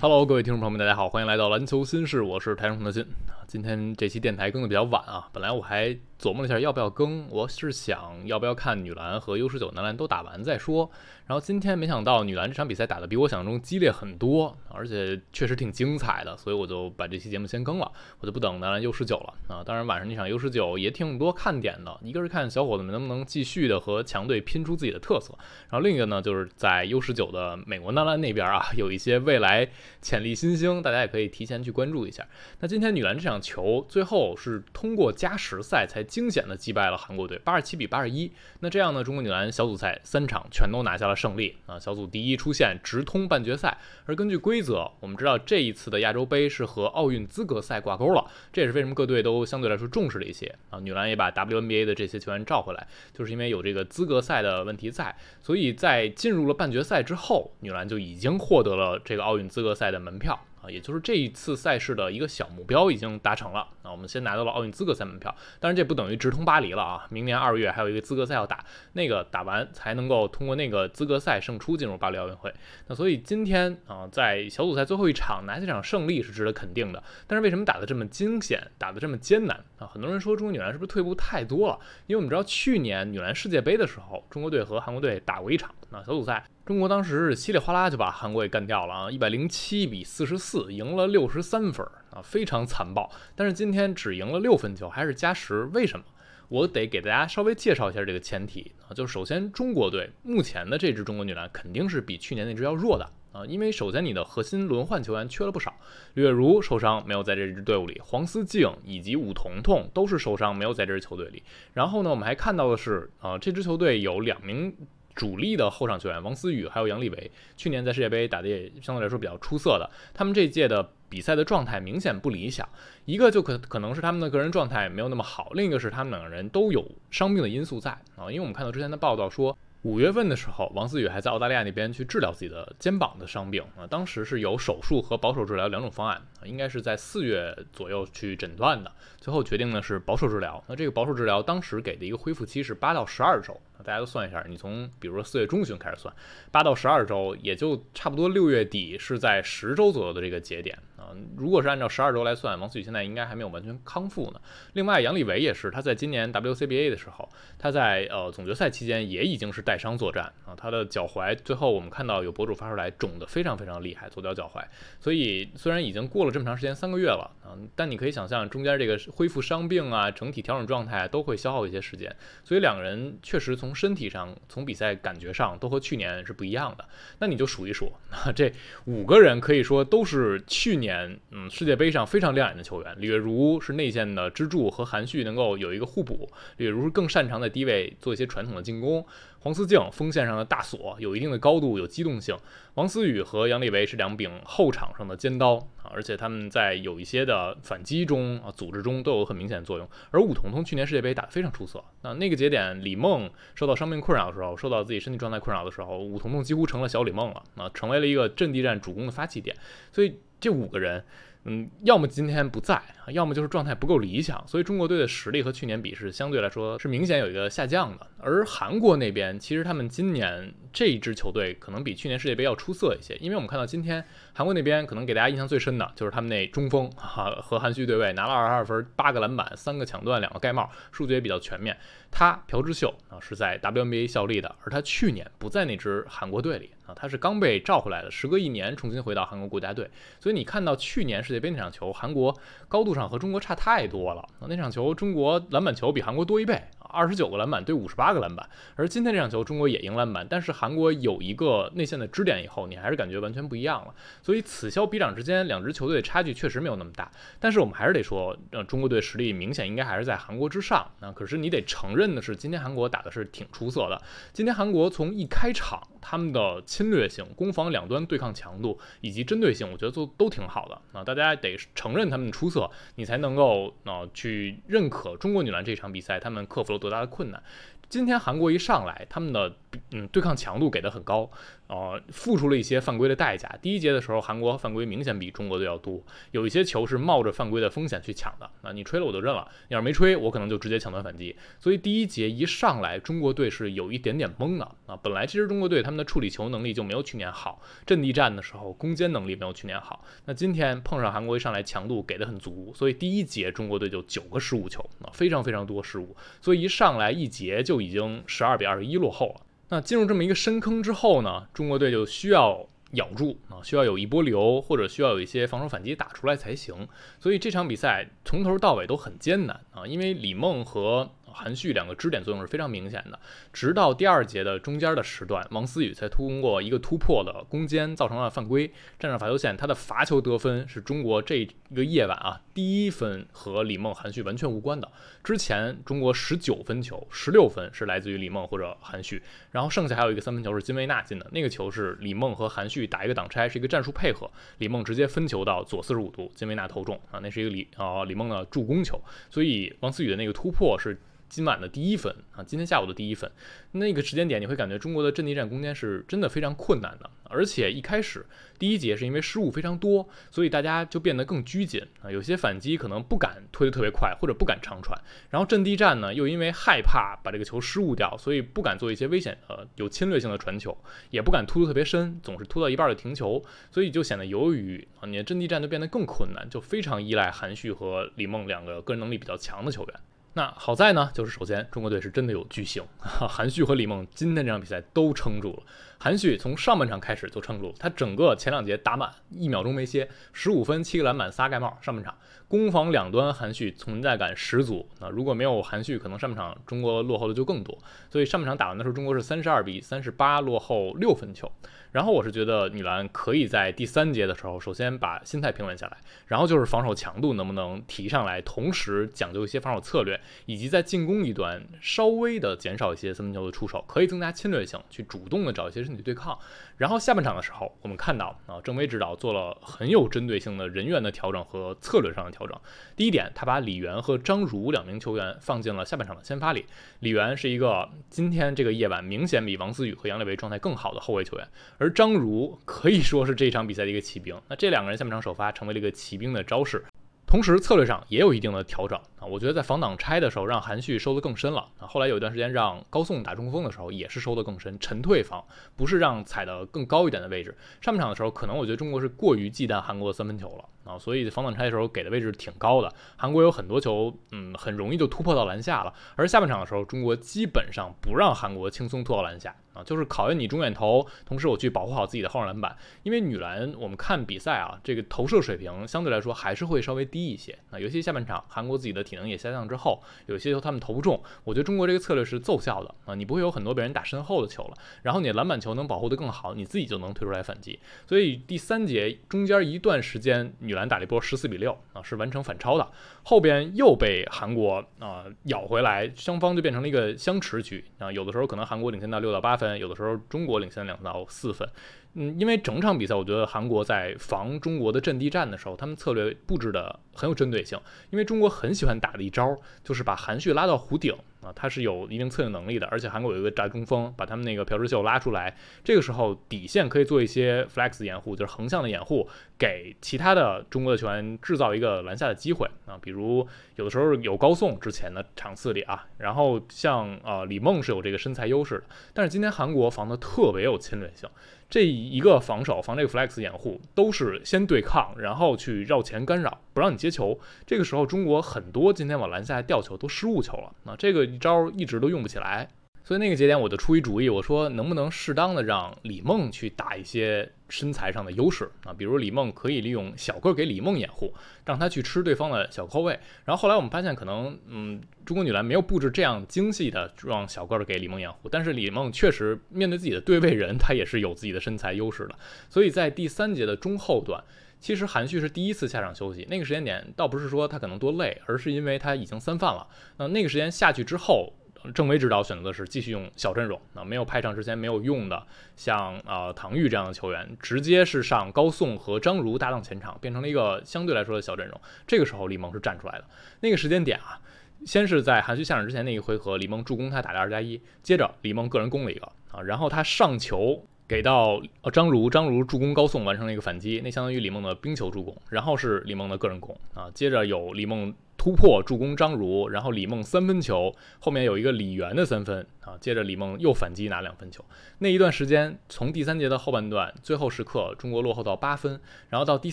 Hello，各位听众朋友们，大家好，欢迎来到篮球新事，我是台上的信。今天这期电台更的比较晚啊，本来我还琢磨了一下要不要更，我是想要不要看女篮和 U 十九男篮都打完再说。然后今天没想到女篮这场比赛打得比我想象中激烈很多，而且确实挺精彩的，所以我就把这期节目先更了，我就不等男篮 U 十九了啊。当然晚上那场 U 十九也挺多看点的，一个是看小伙子们能不能继续的和强队拼出自己的特色，然后另一个呢就是在 U 十九的美国男篮那边啊有一些未来潜力新星，大家也可以提前去关注一下。那今天女篮这场球最后是通过加时赛才惊险的击败了韩国队，八十七比八十一。那这样呢，中国女篮小组赛三场全都拿下了。胜利啊！小组第一出现直通半决赛。而根据规则，我们知道这一次的亚洲杯是和奥运资格赛挂钩了，这也是为什么各队都相对来说重视了一些啊。女篮也把 WNBA 的这些球员召回来，就是因为有这个资格赛的问题在。所以在进入了半决赛之后，女篮就已经获得了这个奥运资格赛的门票。也就是这一次赛事的一个小目标已经达成了。那我们先拿到了奥运资格赛门票，当然这不等于直通巴黎了啊。明年二月还有一个资格赛要打，那个打完才能够通过那个资格赛胜出进入巴黎奥运会。那所以今天啊，在小组赛最后一场拿下这场胜利是值得肯定的。但是为什么打得这么惊险，打得这么艰难啊？很多人说中国女篮是不是退步太多了？因为我们知道去年女篮世界杯的时候，中国队和韩国队打过一场，那小组赛。中国当时是稀里哗啦就把韩国给干掉了啊，一百零七比四十四，赢了六十三分啊，非常残暴。但是今天只赢了六分球，还是加时，为什么？我得给大家稍微介绍一下这个前提啊，就是首先中国队目前的这支中国女篮肯定是比去年那支要弱的啊，因为首先你的核心轮换球员缺了不少，李月如受伤没有在这支队伍里，黄思静以及武彤彤都是受伤没有在这支球队里。然后呢，我们还看到的是啊，这支球队有两名。主力的后场球员王思雨还有杨利伟，去年在世界杯打的也相对来说比较出色的。他们这届的比赛的状态明显不理想，一个就可可能是他们的个人状态没有那么好，另一个是他们两个人都有伤病的因素在啊。因为我们看到之前的报道说，五月份的时候，王思雨还在澳大利亚那边去治疗自己的肩膀的伤病啊，当时是有手术和保守治疗两种方案，应该是在四月左右去诊断的，最后决定的是保守治疗。那这个保守治疗当时给的一个恢复期是八到十二周。大家都算一下，你从比如说四月中旬开始算，八到十二周，也就差不多六月底是在十周左右的这个节点啊。如果是按照十二周来算，王思雨现在应该还没有完全康复呢。另外，杨利维也是，他在今年 WCBA 的时候，他在呃总决赛期间也已经是带伤作战啊。他的脚踝最后我们看到有博主发出来，肿得非常非常厉害，左脚脚踝。所以虽然已经过了这么长时间，三个月了啊，但你可以想象中间这个恢复伤病啊，整体调整状态都会消耗一些时间。所以两个人确实从从身体上，从比赛感觉上，都和去年是不一样的。那你就数一数，这五个人可以说都是去年嗯世界杯上非常亮眼的球员。李月如是内线的支柱，和韩旭能够有一个互补。李月如是更擅长在低位做一些传统的进攻。黄思静锋线上的大锁，有一定的高度，有机动性。王思雨和杨利维是两柄后场上的尖刀而且他们在有一些的反击中啊，组织中都有很明显的作用。而武彤彤去年世界杯打得非常出色，那那个节点李梦受到伤病困扰的时候，受到自己身体状态困扰的时候，武彤彤几乎成了小李梦了啊，成为了一个阵地战主攻的发起点。所以这五个人。嗯，要么今天不在，要么就是状态不够理想，所以中国队的实力和去年比是相对来说是明显有一个下降的。而韩国那边，其实他们今年这一支球队可能比去年世界杯要出色一些，因为我们看到今天韩国那边可能给大家印象最深的就是他们那中锋哈和韩旭对位，拿了二十二分，八个篮板，三个抢断，两个盖帽，数据也比较全面。他朴智秀啊是在 WNBA 效力的，而他去年不在那支韩国队里。啊，他是刚被召回来的，时隔一年重新回到韩国国家队，所以你看到去年世界杯那场球，韩国高度上和中国差太多了。那场球中国篮板球比韩国多一倍。二十九个篮板对五十八个篮板，而今天这场球中国也赢篮板，但是韩韩国有一个内线的支点以后，你还是感觉完全不一样了。所以此消彼长之间，两支球队差距确实没有那么大。但是我们还是得说，呃，中国队实力明显应该还是在韩国之上。那可是你得承认的是，今天韩国打的是挺出色的。今天韩国从一开场，他们的侵略性、攻防两端对抗强度以及针对性，我觉得都都挺好的。啊，大家得承认他们的出色，你才能够啊去认可中国女篮这场比赛，他们克服了。多大的困难？今天韩国一上来，他们的嗯对抗强度给的很高，呃，付出了一些犯规的代价。第一节的时候，韩国犯规明显比中国队要多，有一些球是冒着犯规的风险去抢的。啊，你吹了我就认了，你要是没吹，我可能就直接抢断反击。所以第一节一上来，中国队是有一点点懵的啊。本来其实中国队他们的处理球能力就没有去年好，阵地战的时候攻坚能力没有去年好。那今天碰上韩国一上来强度给的很足，所以第一节中国队就九个失误球啊，非常非常多失误。所以一上来一节就已经十二比二十一落后了。那进入这么一个深坑之后呢，中国队就需要咬住啊，需要有一波流，或者需要有一些防守反击打出来才行。所以这场比赛从头到尾都很艰难啊，因为李梦和韩旭两个支点作用是非常明显的，直到第二节的中间的时段，王思雨才通过一个突破的攻坚，造成了犯规，站上罚球线，他的罚球得分是中国这一个夜晚啊第一分和李梦、韩旭完全无关的。之前中国十九分球，十六分是来自于李梦或者韩旭，然后剩下还有一个三分球是金维娜进的，那个球是李梦和韩旭打一个挡拆，是一个战术配合，李梦直接分球到左四十五度，金维娜投中啊，那是一个李啊李梦的助攻球，所以王思雨的那个突破是。今晚的第一分啊，今天下午的第一分，那个时间点你会感觉中国的阵地战攻坚是真的非常困难的，而且一开始第一节是因为失误非常多，所以大家就变得更拘谨啊，有些反击可能不敢推得特别快，或者不敢长传，然后阵地战呢又因为害怕把这个球失误掉，所以不敢做一些危险呃有侵略性的传球，也不敢突得特别深，总是突到一半就停球，所以就显得由于啊你的阵地战就变得更困难，就非常依赖韩旭和李梦两个个人能力比较强的球员。那好在呢，就是首先中国队是真的有巨星，韩旭和李梦今天这场比赛都撑住了。韩旭从上半场开始就撑住，他整个前两节打满，一秒钟没歇，十五分七个篮板仨盖帽。上半场攻防两端，韩旭存在感十足。那如果没有韩旭，可能上半场中国落后的就更多。所以上半场打完的时候，中国是三十二比三十八落后六分球。然后我是觉得女篮可以在第三节的时候，首先把心态平稳下来，然后就是防守强度能不能提上来，同时讲究一些防守策略，以及在进攻一端稍微的减少一些三分球的出手，可以增加侵略性，去主动的找一些身体对抗。然后下半场的时候，我们看到啊，郑威指导做了很有针对性的人员的调整和策略上的调整。第一点，他把李源和张如两名球员放进了下半场的先发里。李源是一个今天这个夜晚明显比王思雨和杨磊维状态更好的后卫球员。而张如可以说是这场比赛的一个骑兵，那这两个人下半场首发成为了一个骑兵的招式，同时策略上也有一定的调整啊。我觉得在防挡拆的时候让韩旭收得更深了啊。后来有一段时间让高宋打中锋的时候也是收得更深，沉退防不是让踩得更高一点的位置。上半场的时候可能我觉得中国是过于忌惮韩国的三分球了。啊，所以防挡拆的时候给的位置挺高的，韩国有很多球，嗯，很容易就突破到篮下了。而下半场的时候，中国基本上不让韩国轻松突到篮下啊，就是考验你中远投，同时我去保护好自己的后场篮板。因为女篮我们看比赛啊，这个投射水平相对来说还是会稍微低一些啊，尤其下半场韩国自己的体能也下降之后，有些球他们投不中。我觉得中国这个策略是奏效的啊，你不会有很多被人打身后的球了，然后你篮板球能保护得更好，你自己就能推出来反击。所以第三节中间一段时间女。打了一波十四比六啊，是完成反超的。后边又被韩国啊咬回来，双方就变成了一个相持局啊。有的时候可能韩国领先到六到八分，有的时候中国领先两到四分。嗯，因为整场比赛，我觉得韩国在防中国的阵地战的时候，他们策略布置的很有针对性。因为中国很喜欢打的一招，就是把韩旭拉到弧顶啊，他是有一定策应能力的。而且韩国有一个炸中锋，把他们那个朴智秀拉出来，这个时候底线可以做一些 flex 掩护，就是横向的掩护，给其他的中国的球员制造一个篮下的机会啊。比如有的时候有高送之前的场次里啊，然后像呃李梦是有这个身材优势的，但是今天韩国防的特别有侵略性。这一个防守防这个 flex 掩护都是先对抗，然后去绕前干扰，不让你接球。这个时候中国很多今天往篮下吊球都失误球了，那这个一招一直都用不起来。所以那个节点我就出一主意，我说能不能适当的让李梦去打一些身材上的优势啊？比如李梦可以利用小个儿给李梦掩护，让他去吃对方的小扣位。然后后来我们发现，可能嗯，中国女篮没有布置这样精细的让小个儿给李梦掩护，但是李梦确实面对自己的对位人，他也是有自己的身材优势的。所以在第三节的中后段，其实韩旭是第一次下场休息，那个时间点倒不是说他可能多累，而是因为他已经三犯了。那那个时间下去之后。郑维指导选择的是继续用小阵容，啊，没有派上之前没有用的，像啊唐钰这样的球员，直接是上高颂和张如搭档前场，变成了一个相对来说的小阵容。这个时候李梦是站出来的，那个时间点啊，先是在韩旭下场之前那一回合，李梦助攻他打的二加一，接着李梦个人攻了一个啊，然后他上球给到呃张如，张如助攻高送完成了一个反击，那相当于李梦的冰球助攻，然后是李梦的个人攻啊，接着有李梦。突破助攻张如，然后李梦三分球后面有一个李源的三分啊，接着李梦又反击拿两分球。那一段时间，从第三节的后半段最后时刻，中国落后到八分，然后到第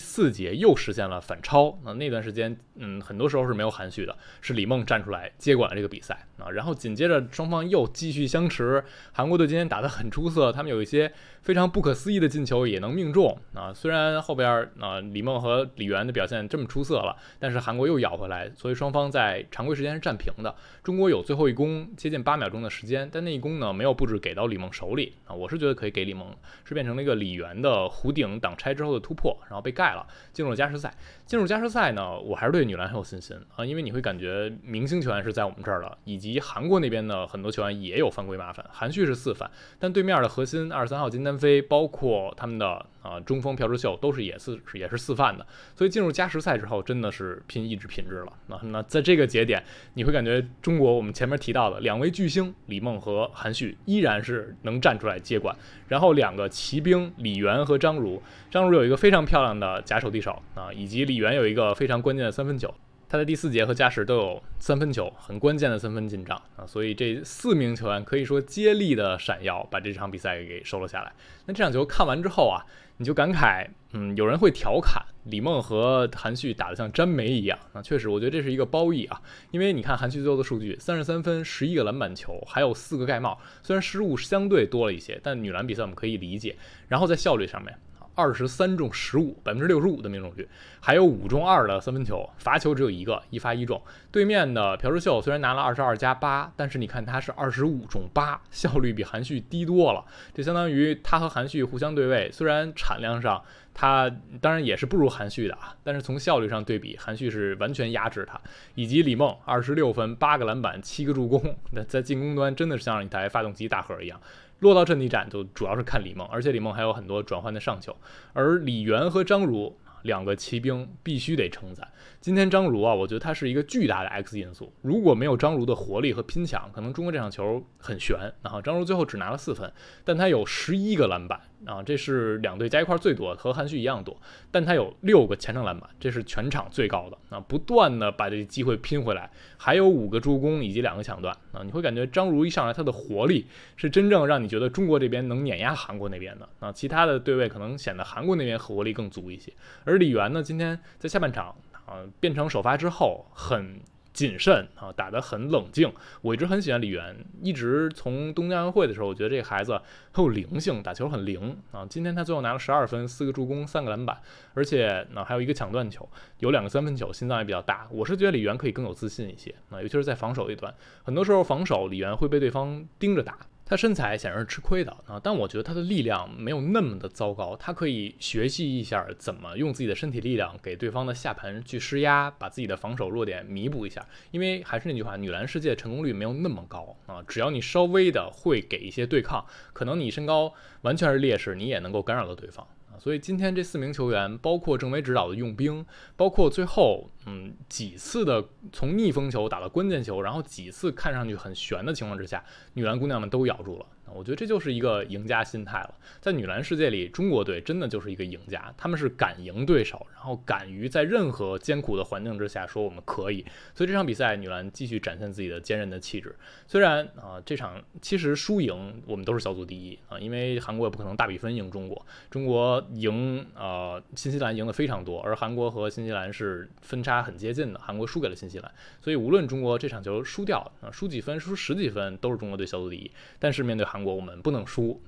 四节又实现了反超。那那段时间，嗯，很多时候是没有含蓄的，是李梦站出来接管了这个比赛啊。然后紧接着双方又继续相持，韩国队今天打得很出色，他们有一些非常不可思议的进球也能命中啊。虽然后边啊李梦和李源的表现这么出色了，但是韩国又咬回来。所以双方在常规时间是战平的。中国有最后一攻，接近八秒钟的时间，但那一攻呢没有布置给到李梦手里啊。我是觉得可以给李梦，是变成了一个李源的弧顶挡拆之后的突破，然后被盖了，进入了加时赛。进入加时赛呢，我还是对女篮很有信心啊，因为你会感觉明星球员是在我们这儿了，以及韩国那边的很多球员也有犯规麻烦。韩旭是四犯，但对面的核心二十三号金丹飞，包括他们的。啊，中锋朴智秀都是也是也是四犯的，所以进入加时赛之后，真的是拼意志品质了。那那在这个节点，你会感觉中国我们前面提到的两位巨星李梦和韩旭依然是能站出来接管，然后两个骑兵李源和张如，张如有一个非常漂亮的假手递手啊，以及李源有一个非常关键的三分球。他在第四节和加时都有三分球，很关键的三分进账啊，所以这四名球员可以说接力的闪耀，把这场比赛给收了下来。那这场球看完之后啊，你就感慨，嗯，有人会调侃李梦和韩旭打得像粘梅一样啊，确实，我觉得这是一个褒义啊，因为你看韩旭最后的数据，三十三分，十一个篮板球，还有四个盖帽，虽然失误相对多了一些，但女篮比赛我们可以理解。然后在效率上面。二十三中十五，百分之六十五的命中率，还有五中二的三分球，罚球只有一个，一发一中。对面的朴智秀虽然拿了二十二加八，但是你看他是二十五中八，效率比韩旭低多了。这相当于他和韩旭互相对位，虽然产量上他当然也是不如韩旭的啊，但是从效率上对比，韩旭是完全压制他。以及李梦二十六分，八个篮板，七个助攻，那在进攻端真的是像一台发动机大核一样。落到阵地战就主要是看李梦，而且李梦还有很多转换的上球，而李源和张如两个骑兵必须得称赞。今天张如啊，我觉得他是一个巨大的 X 因素，如果没有张如的活力和拼抢，可能中国这场球很悬。然后张如最后只拿了四分，但他有十一个篮板。啊，这是两队加一块最多，和韩旭一样多，但他有六个前场篮板，这是全场最高的。啊，不断的把这机会拼回来，还有五个助攻以及两个抢断。啊，你会感觉张如一上来，他的活力是真正让你觉得中国这边能碾压韩国那边的。啊，其他的对位可能显得韩国那边活力更足一些。而李源呢，今天在下半场啊变成首发之后，很。谨慎啊，打得很冷静。我一直很喜欢李源，一直从东京奥运会的时候，我觉得这个孩子很有灵性，打球很灵啊。今天他最后拿了十二分，四个助攻，三个篮板，而且呢还有一个抢断球，有两个三分球，心脏也比较大。我是觉得李源可以更有自信一些啊，尤其是在防守一端，很多时候防守李源会被对方盯着打。他身材显然是吃亏的啊，但我觉得他的力量没有那么的糟糕，他可以学习一下怎么用自己的身体力量给对方的下盘去施压，把自己的防守弱点弥补一下。因为还是那句话，女篮世界成功率没有那么高啊，只要你稍微的会给一些对抗，可能你身高完全是劣势，你也能够干扰到对方。所以今天这四名球员，包括郑维指导的用兵，包括最后嗯几次的从逆风球打到关键球，然后几次看上去很悬的情况之下，女篮姑娘们都咬住了。我觉得这就是一个赢家心态了。在女篮世界里，中国队真的就是一个赢家，他们是敢赢对手，然后敢于在任何艰苦的环境之下说我们可以。所以这场比赛，女篮继续展现自己的坚韧的气质。虽然啊，这场其实输赢我们都是小组第一啊，因为韩国也不可能大比分赢中国，中国赢呃新西兰赢的非常多，而韩国和新西兰是分差很接近的，韩国输给了新西兰。所以无论中国这场球输掉啊，输几分，输十几分，都是中国队小组第一。但是面对韩。国，我们不能输，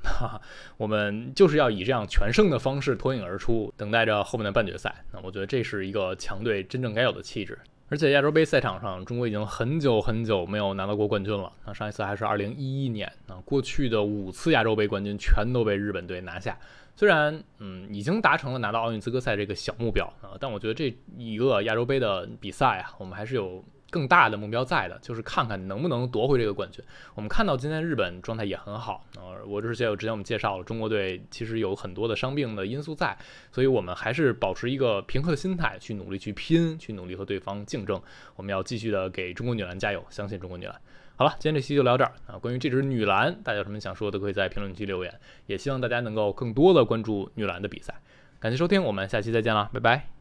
我们就是要以这样全胜的方式脱颖而出，等待着后面的半决赛。那我觉得这是一个强队真正该有的气质。而且亚洲杯赛场上，中国已经很久很久没有拿到过冠军了。那上一次还是二零一一年。那过去的五次亚洲杯冠军全都被日本队拿下。虽然嗯已经达成了拿到奥运资格赛这个小目标啊，但我觉得这一个亚洲杯的比赛啊，我们还是有。更大的目标在的，就是看看能不能夺回这个冠军。我们看到今天日本状态也很好，呃，我之前有之前我们介绍了，中国队其实有很多的伤病的因素在，所以我们还是保持一个平和的心态去努力去拼，去努力和对方竞争。我们要继续的给中国女篮加油，相信中国女篮。好了，今天这期就聊这儿啊。关于这支女篮，大家有什么想说的，可以在评论区留言。也希望大家能够更多的关注女篮的比赛。感谢收听，我们下期再见了，拜拜。